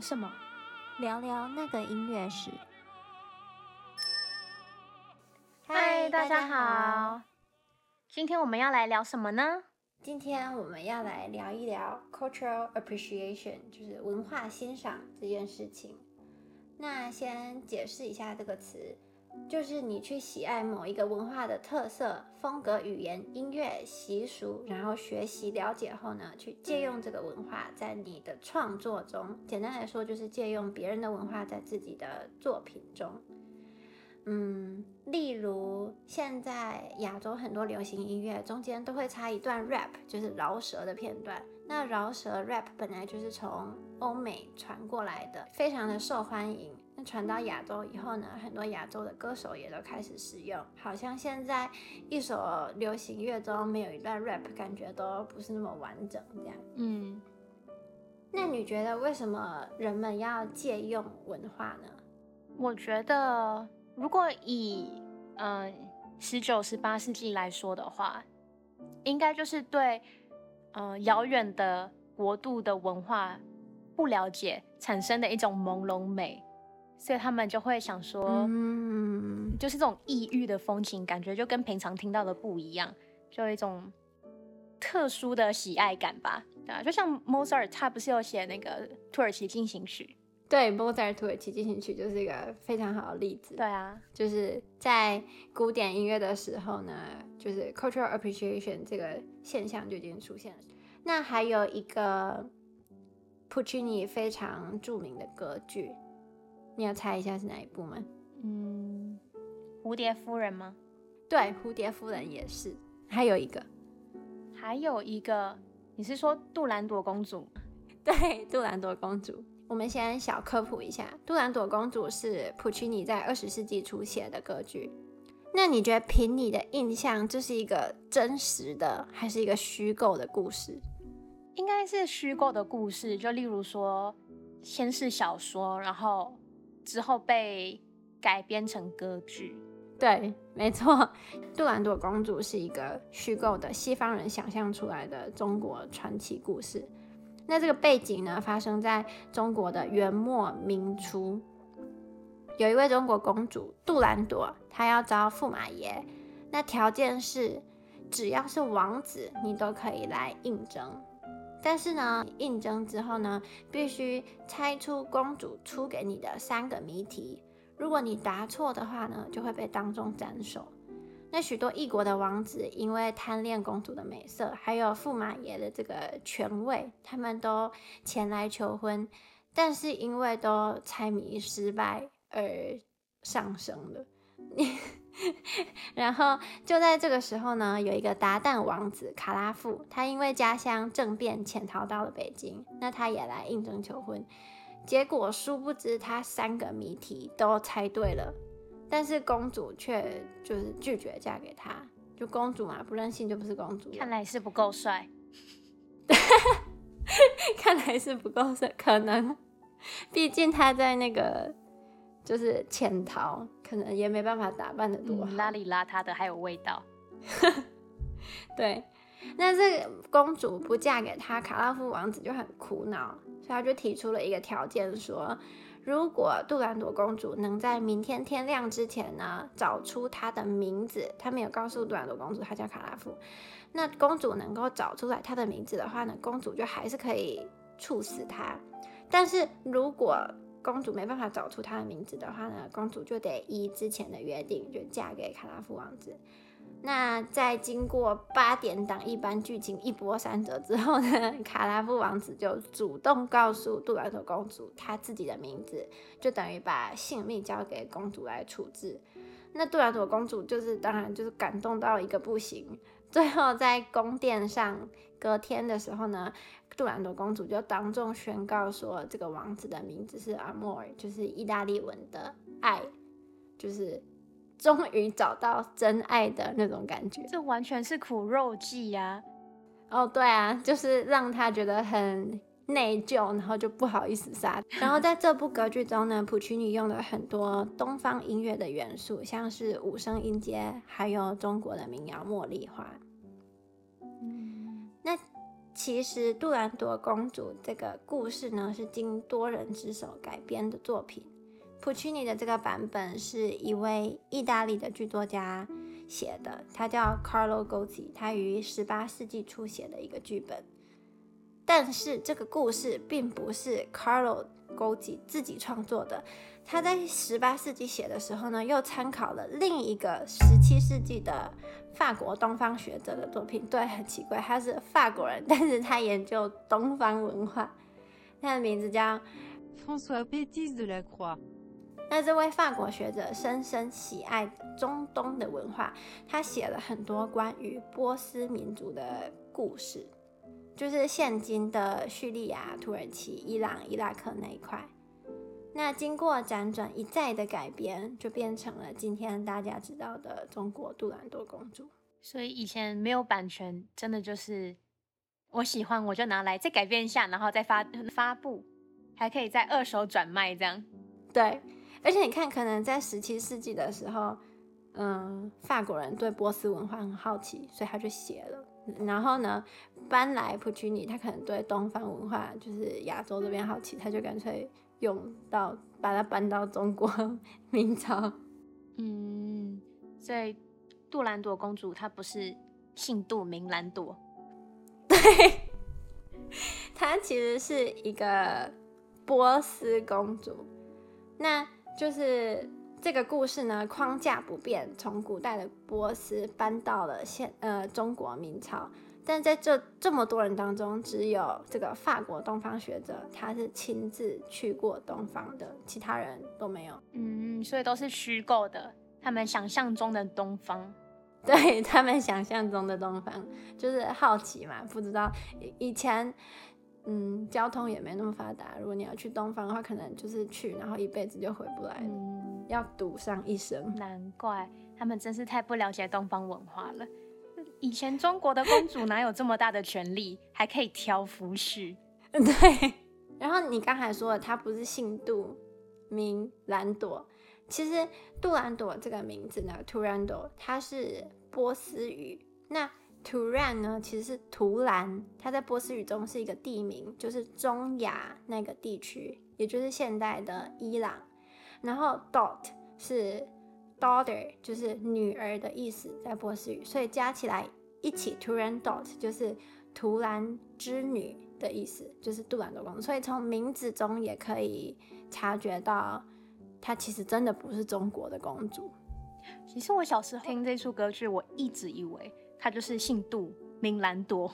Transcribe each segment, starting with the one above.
聊什么？聊聊那个音乐史。嗨，大家好。今天我们要来聊什么呢？今天我们要来聊一聊 cultural appreciation，就是文化欣赏这件事情。那先解释一下这个词。就是你去喜爱某一个文化的特色、风格、语言、音乐、习俗，然后学习了解后呢，去借用这个文化在你的创作中。简单来说，就是借用别人的文化在自己的作品中。嗯，例如现在亚洲很多流行音乐中间都会插一段 rap，就是饶舌的片段。那饶舌 rap 本来就是从欧美传过来的，非常的受欢迎。传到亚洲以后呢，很多亚洲的歌手也都开始使用。好像现在一首流行乐中没有一段 rap，感觉都不是那么完整这样。嗯，那你觉得为什么人们要借用文化呢？我觉得，如果以嗯十九、十八世纪来说的话，应该就是对嗯遥远的国度的文化不了解产生的一种朦胧美。所以他们就会想说，嗯，就是这种异域的风情，感觉就跟平常听到的不一样，就有一种特殊的喜爱感吧，对啊，就像 Mozart，他不是有写那个土耳其进行曲？对，Mozart 土耳其进行曲就是一个非常好的例子。对啊，就是在古典音乐的时候呢，就是 cultural appreciation 这个现象就已经出现了。那还有一个 Puccini 非常著名的歌剧。你要猜一下是哪一部吗？嗯，蝴蝶夫人吗？对，蝴蝶夫人也是。还有一个，还有一个，你是说杜兰朵公主？对，杜兰朵公主。我们先小科普一下，杜兰朵公主是普契尼在二十世纪初写的歌剧。那你觉得凭你的印象，这是一个真实的还是一个虚构的故事？应该是虚构的故事，就例如说，先是小说，然后。之后被改编成歌剧，对，没错，杜兰朵公主是一个虚构的西方人想象出来的中国传奇故事。那这个背景呢，发生在中国的元末明初，有一位中国公主杜兰朵，她要招驸马爷，那条件是只要是王子，你都可以来应征。但是呢，应征之后呢，必须猜出公主出给你的三个谜题。如果你答错的话呢，就会被当众斩首。那许多异国的王子因为贪恋公主的美色，还有驸马爷的这个权位，他们都前来求婚，但是因为都猜谜失败而丧生了。然后就在这个时候呢，有一个鞑靼王子卡拉夫，他因为家乡政变潜逃到了北京，那他也来应征求婚，结果殊不知他三个谜题都猜对了，但是公主却就是拒绝嫁给他，就公主嘛，不任性就不是公主，看来是不够帅，看来是不够帅，可能，毕竟他在那个。就是潜逃，可能也没办法打扮的多好，嗯，邋里邋遢的，还有味道。对，那这个公主不嫁给他，卡拉夫王子就很苦恼，所以他就提出了一个条件，说如果杜兰朵公主能在明天天亮之前呢，找出她的名字，他没有告诉杜兰朵公主她叫卡拉夫，那公主能够找出来她的名字的话呢，公主就还是可以处死她，但是如果公主没办法找出他的名字的话呢，公主就得依之前的约定，就嫁给卡拉夫王子。那在经过八点档一般剧情一波三折之后呢，卡拉夫王子就主动告诉杜兰朵公主他自己的名字，就等于把性命交给公主来处置。那杜兰朵公主就是当然就是感动到一个不行，最后在宫殿上隔天的时候呢。杜兰朵公主就当众宣告说，这个王子的名字是 Amor，就是意大利文的爱，就是终于找到真爱的那种感觉。这完全是苦肉计呀！哦，对啊，就是让他觉得很内疚，然后就不好意思杀。然后在这部歌剧中呢，普契尼用了很多东方音乐的元素，像是五声音阶，还有中国的民谣茉莉花。其实杜兰朵公主这个故事呢，是经多人之手改编的作品。普契尼的这个版本是一位意大利的剧作家写的，他叫 Carlo Gozzi，他于十八世纪初写的一个剧本。但是这个故事并不是 Carlo Gozzi 自己创作的。他在十八世纪写的时候呢，又参考了另一个十七世纪的法国东方学者的作品。对，很奇怪，他是法国人，但是他研究东方文化。他的名字叫 François Pétis de la Croix。那这位法国学者深深喜爱中东的文化，他写了很多关于波斯民族的故事，就是现今的叙利亚、土耳其、伊朗、伊拉克那一块。那经过辗转一再的改编，就变成了今天大家知道的中国杜兰多公主。所以以前没有版权，真的就是我喜欢我就拿来再改编一下，然后再发发布，还可以再二手转卖这样。对，而且你看，可能在十七世纪的时候，嗯，法国人对波斯文化很好奇，所以他就写了。然后呢，搬来普契尼，他可能对东方文化，就是亚洲这边好奇，他就干脆。用到把它搬到中国 明朝，嗯，所以杜兰朵公主她不是姓杜名兰朵，对，她其实是一个波斯公主。那就是这个故事呢，框架不变，从古代的波斯搬到了现呃中国明朝。但在这这么多人当中，只有这个法国东方学者，他是亲自去过东方的，其他人都没有。嗯，所以都是虚构的，他们想象中的东方，对，他们想象中的东方，就是好奇嘛，不知道以前，嗯，交通也没那么发达，如果你要去东方的话，可能就是去，然后一辈子就回不来了，嗯，要赌上一生。难怪他们真是太不了解东方文化了。以前中国的公主哪有这么大的权利，还可以挑夫婿？对。然后你刚才说的，她不是姓杜，名兰朵。其实杜兰朵这个名字呢，Turandot，它是波斯语。那 Turan 呢，其实是图兰，它在波斯语中是一个地名，就是中亚那个地区，也就是现代的伊朗。然后 Dot 是。Daughter 就是女儿的意思，在波斯语，所以加起来一起，Turandot 就是图兰之女的意思，就是杜兰的公主。所以从名字中也可以察觉到，她其实真的不是中国的公主。其实我小时候听这首歌剧，我一直以为她就是姓杜，名兰朵。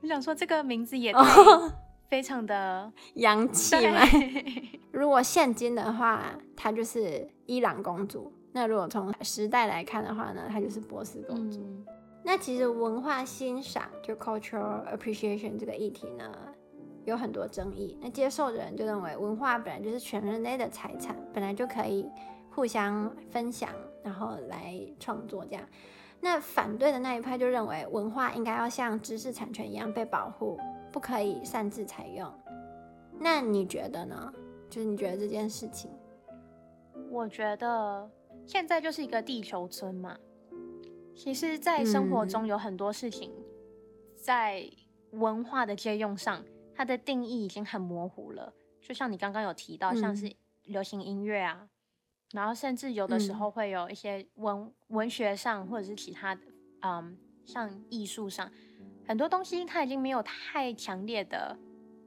我想说这个名字也 非常的洋气嘛。如果现今的话，她就是伊朗公主。那如果从时代来看的话呢，她就是波斯公主。嗯、那其实文化欣赏就 cultural appreciation 这个议题呢，有很多争议。那接受的人就认为文化本来就是全人类的财产，本来就可以互相分享，然后来创作这样。那反对的那一派就认为文化应该要像知识产权一样被保护，不可以擅自采用。那你觉得呢？就是你觉得这件事情？我觉得。现在就是一个地球村嘛，其实，在生活中有很多事情，在文化的借用上，它的定义已经很模糊了。就像你刚刚有提到，像是流行音乐啊，然后甚至有的时候会有一些文文学上或者是其他的，嗯，像艺术上，很多东西它已经没有太强烈的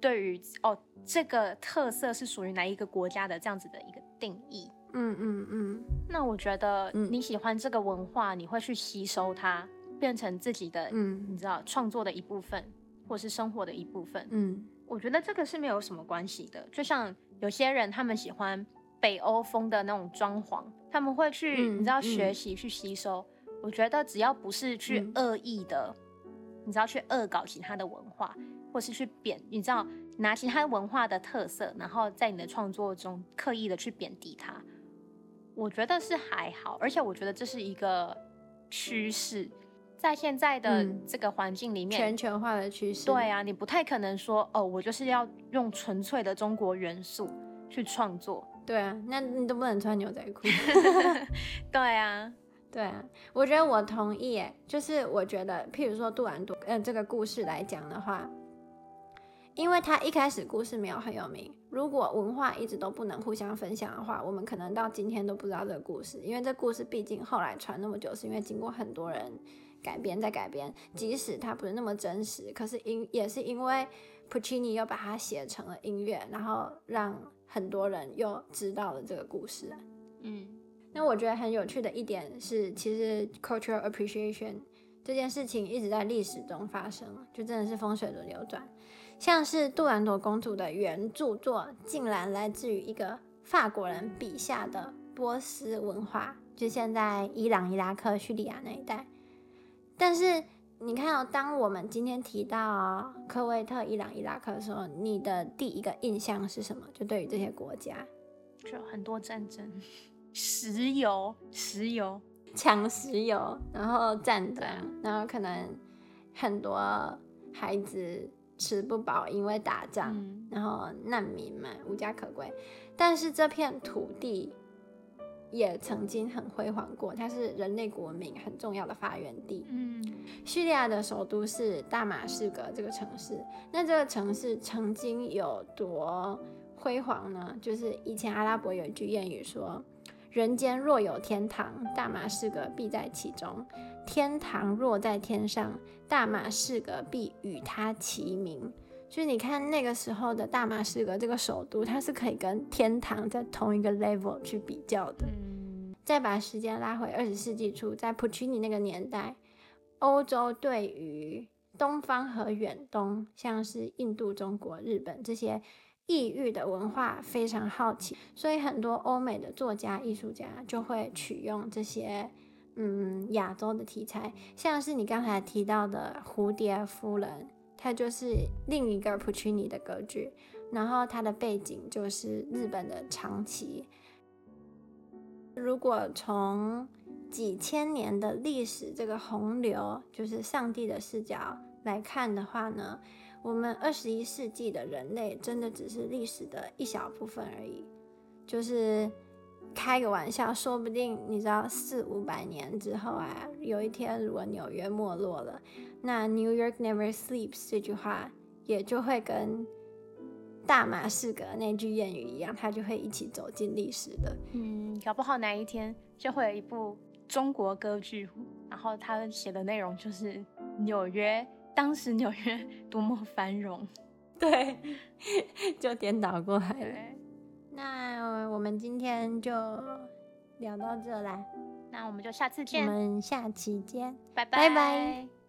对于哦这个特色是属于哪一个国家的这样子的一个定义。嗯嗯嗯，那我觉得你喜欢这个文化，嗯、你会去吸收它，变成自己的，嗯，你知道创作的一部分，或是生活的一部分。嗯，我觉得这个是没有什么关系的。就像有些人他们喜欢北欧风的那种装潢，他们会去，嗯、你知道学习去吸收。我觉得只要不是去恶意的，嗯、你知道去恶搞其他的文化，或是去贬，你知道拿其他文化的特色，然后在你的创作中刻意的去贬低它。我觉得是还好，而且我觉得这是一个趋势，在现在的这个环境里面，全球化的趋势。对啊，你不太可能说哦，我就是要用纯粹的中国元素去创作。对啊，那你都不能穿牛仔裤。对啊，对啊，我觉得我同意诶，就是我觉得，譬如说杜兰朵，嗯、呃，这个故事来讲的话，因为他一开始故事没有很有名，如果文化一直都不能互相分享的话，我们可能到今天都不知道这个故事，因为这故事毕竟后来传那么久，是因为经过很多人改编再改编，即使它不是那么真实，可是因也是因为 Puccini 又把它写成了音乐，然后让很多人又知道了这个故事，嗯。那我觉得很有趣的一点是，其实 cultural appreciation 这件事情一直在历史中发生，就真的是风水轮流转。像是杜兰朵公主的原著作，竟然来自于一个法国人笔下的波斯文化，就现在伊朗、伊拉克、叙利亚那一带。但是你看哦，当我们今天提到科威特、伊朗、伊拉克的时候，你的第一个印象是什么？就对于这些国家，就很多战争。石油，石油，抢石油，然后战争，然后可能很多孩子吃不饱，因为打仗，嗯、然后难民们，无家可归。但是这片土地也曾经很辉煌过，它是人类国民很重要的发源地。嗯，叙利亚的首都是大马士革这个城市，那这个城市曾经有多辉煌呢？就是以前阿拉伯有一句谚语说。人间若有天堂，大马士革必在其中；天堂若在天上，大马士革必与它齐名。所以你看那个时候的大马士革这个首都，它是可以跟天堂在同一个 level 去比较的。嗯、再把时间拉回二十世纪初，在普契尼那个年代，欧洲对于东方和远东，像是印度、中国、日本这些。异域的文化非常好奇，所以很多欧美的作家、艺术家就会取用这些嗯亚洲的题材，像是你刚才提到的《蝴蝶夫人》，它就是另一个普契尼的歌剧，然后它的背景就是日本的长崎。如果从几千年的历史这个洪流，就是上帝的视角来看的话呢，我们二十一世纪的人类真的只是历史的一小部分而已，就是开个玩笑，说不定你知道四五百年之后啊，有一天如果纽约没落了，那 New York never sleeps 这句话也就会跟大马士革那句谚语一样，它就会一起走进历史的。嗯，搞不好哪一天就会有一部中国歌剧，然后他写的内容就是纽约。当时纽约多么繁荣，对，就颠倒过来了。那我们今天就聊到这啦，那我们就下次见，我们下期见，拜拜。拜拜。